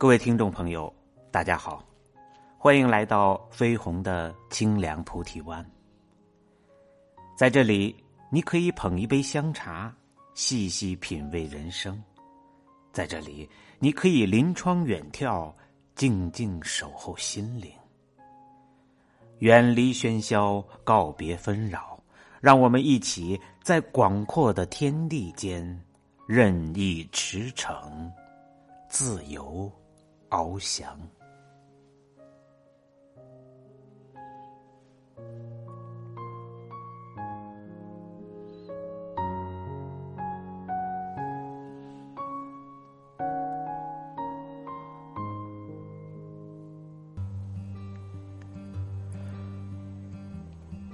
各位听众朋友，大家好，欢迎来到飞鸿的清凉菩提湾。在这里，你可以捧一杯香茶，细细品味人生；在这里，你可以临窗远眺，静静守候心灵。远离喧嚣，告别纷扰，让我们一起在广阔的天地间任意驰骋，自由翱翔。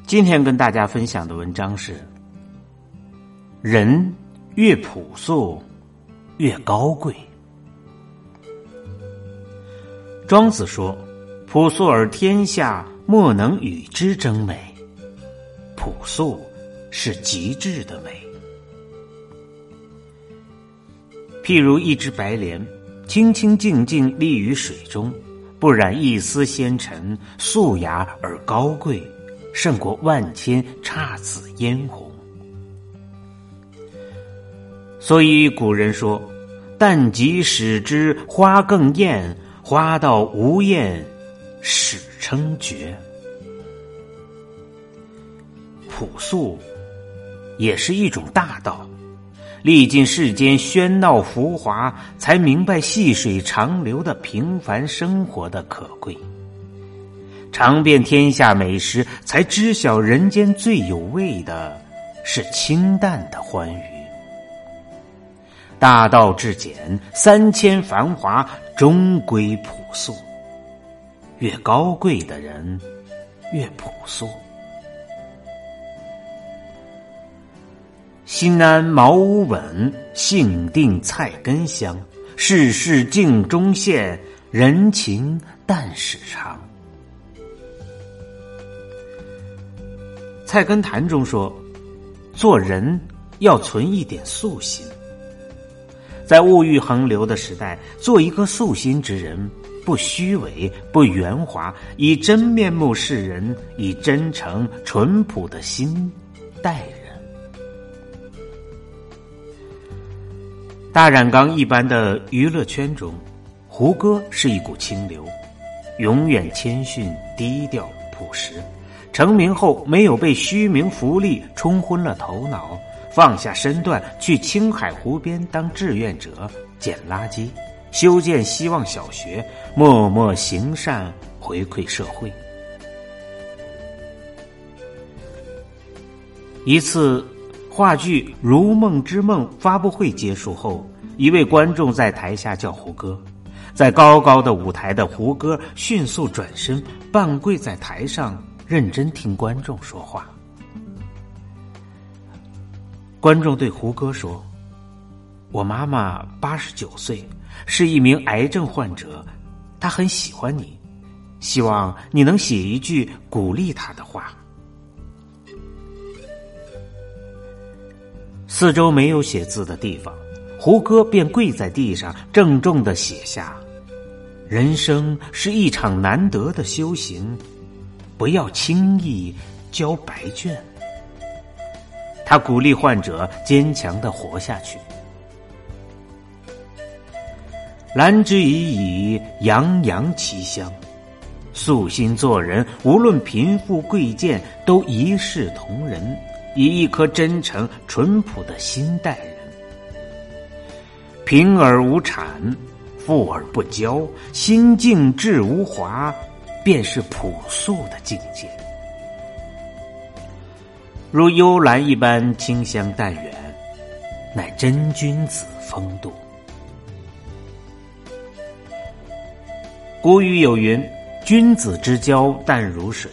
今天跟大家分享的文章是：人越朴素，越高贵。庄子说：“朴素而天下莫能与之争美。”朴素是极致的美。譬如一只白莲，清清静静立于水中，不染一丝纤尘，素雅而高贵。胜过万千姹紫嫣红，所以古人说：“但即使之花更艳，花到无艳，始称绝。”朴素也是一种大道，历尽世间喧闹浮华，才明白细水长流的平凡生活的可贵。尝遍天下美食，才知晓人间最有味的是清淡的欢愉。大道至简，三千繁华终归朴素。越高贵的人，越朴素。心安茅屋稳，性定菜根香。世事镜中现，人情淡始长。《菜根谭》中说：“做人要存一点素心，在物欲横流的时代，做一个素心之人，不虚伪，不圆滑，以真面目示人，以真诚淳朴的心待人。”大染缸一般的娱乐圈中，胡歌是一股清流，永远谦逊、低调、朴实。成名后，没有被虚名浮利冲昏了头脑，放下身段去青海湖边当志愿者捡垃圾，修建希望小学，默默行善回馈社会。一次话剧《如梦之梦》发布会结束后，一位观众在台下叫胡歌，在高高的舞台的胡歌迅速转身，半跪在台上。认真听观众说话。观众对胡歌说：“我妈妈八十九岁，是一名癌症患者，她很喜欢你，希望你能写一句鼓励她的话。”四周没有写字的地方，胡歌便跪在地上，郑重的写下：“人生是一场难得的修行。”不要轻易交白卷。他鼓励患者坚强的活下去。兰之已矣，洋洋其香。素心做人，无论贫富贵贱，都一视同仁，以一颗真诚淳朴的心待人。贫而无谄，富而不骄，心静志无华。便是朴素的境界，如幽兰一般清香淡远，乃真君子风度。古语有云：“君子之交淡如水。”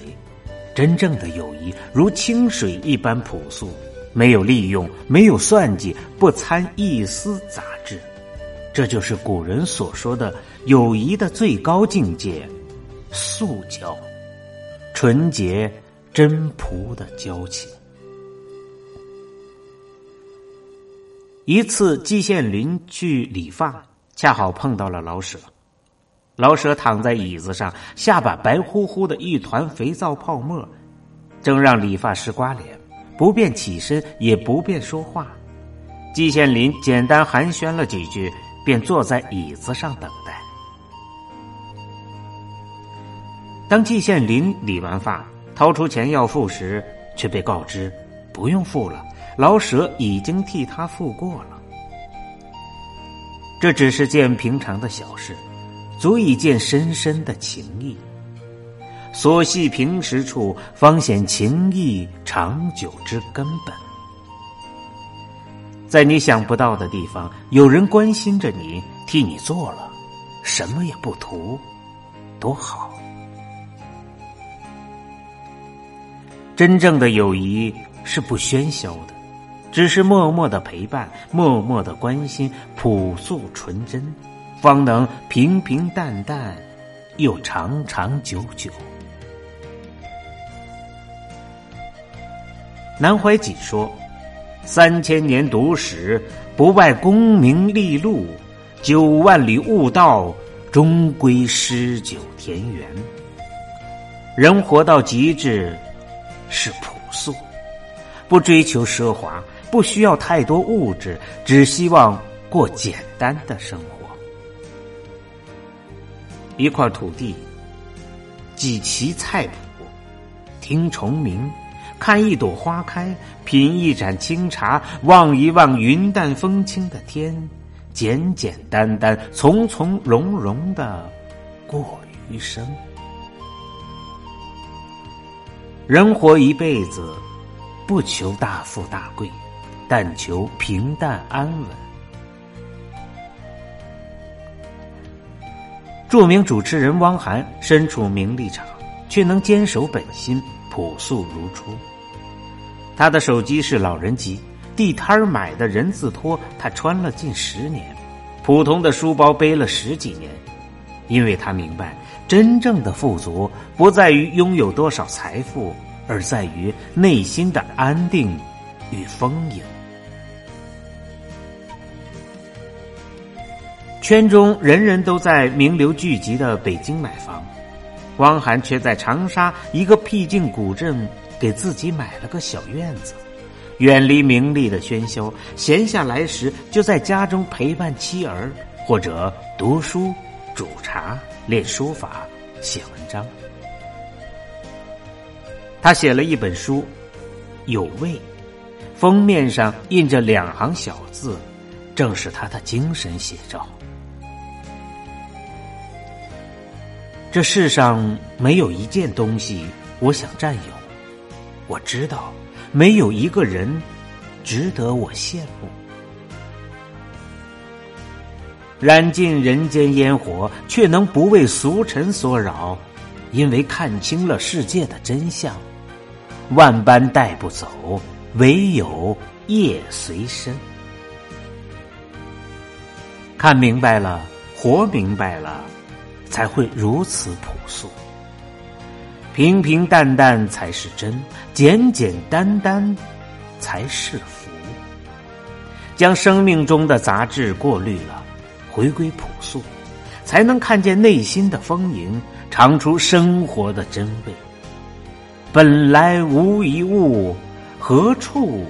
真正的友谊如清水一般朴素，没有利用，没有算计，不掺一丝杂质。这就是古人所说的友谊的最高境界。素交，纯洁真朴的交情。一次，季羡林去理发，恰好碰到了老舍。老舍躺在椅子上，下巴白乎乎的一团肥皂泡沫，正让理发师刮脸，不便起身，也不便说话。季羡林简单寒暄了几句，便坐在椅子上等待。当季羡林理完发，掏出钱要付时，却被告知不用付了，老舍已经替他付过了。这只是件平常的小事。足以见深深的情谊。所系平时处，方显情谊长久之根本。在你想不到的地方，有人关心着你，替你做了，什么也不图，多好。真正的友谊是不喧嚣的，只是默默的陪伴，默默的关心，朴素纯真。方能平平淡淡，又长长久久。南怀瑾说：“三千年读史，不外功名利禄；九万里悟道，终归诗酒田园。”人活到极致，是朴素，不追求奢华，不需要太多物质，只希望过简单的生活。一块土地，几畦菜圃，听虫鸣，看一朵花开，品一盏清茶，望一望云淡风轻的天，简简单单，从从容容的过余生。人活一辈子，不求大富大贵，但求平淡安稳。著名主持人汪涵身处名利场，却能坚守本心，朴素如初。他的手机是老人机，地摊儿买的人字拖他穿了近十年，普通的书包背了十几年，因为他明白，真正的富足不在于拥有多少财富，而在于内心的安定与丰盈。圈中人人都在名流聚集的北京买房，汪涵却在长沙一个僻静古镇给自己买了个小院子，远离名利的喧嚣。闲下来时，就在家中陪伴妻儿，或者读书、煮茶、练书法、写文章。他写了一本书《有味》，封面上印着两行小字，正是他的精神写照。这世上没有一件东西我想占有，我知道没有一个人值得我羡慕。燃尽人间烟火，却能不为俗尘所扰，因为看清了世界的真相。万般带不走，唯有夜随身。看明白了，活明白了。才会如此朴素，平平淡淡才是真，简简单单才是福。将生命中的杂质过滤了，回归朴素，才能看见内心的丰盈，尝出生活的真味。本来无一物，何处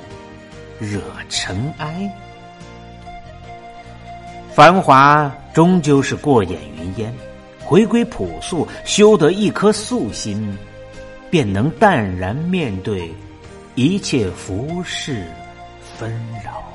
惹尘埃？繁华终究是过眼云烟。回归朴素，修得一颗素心，便能淡然面对一切浮世纷扰。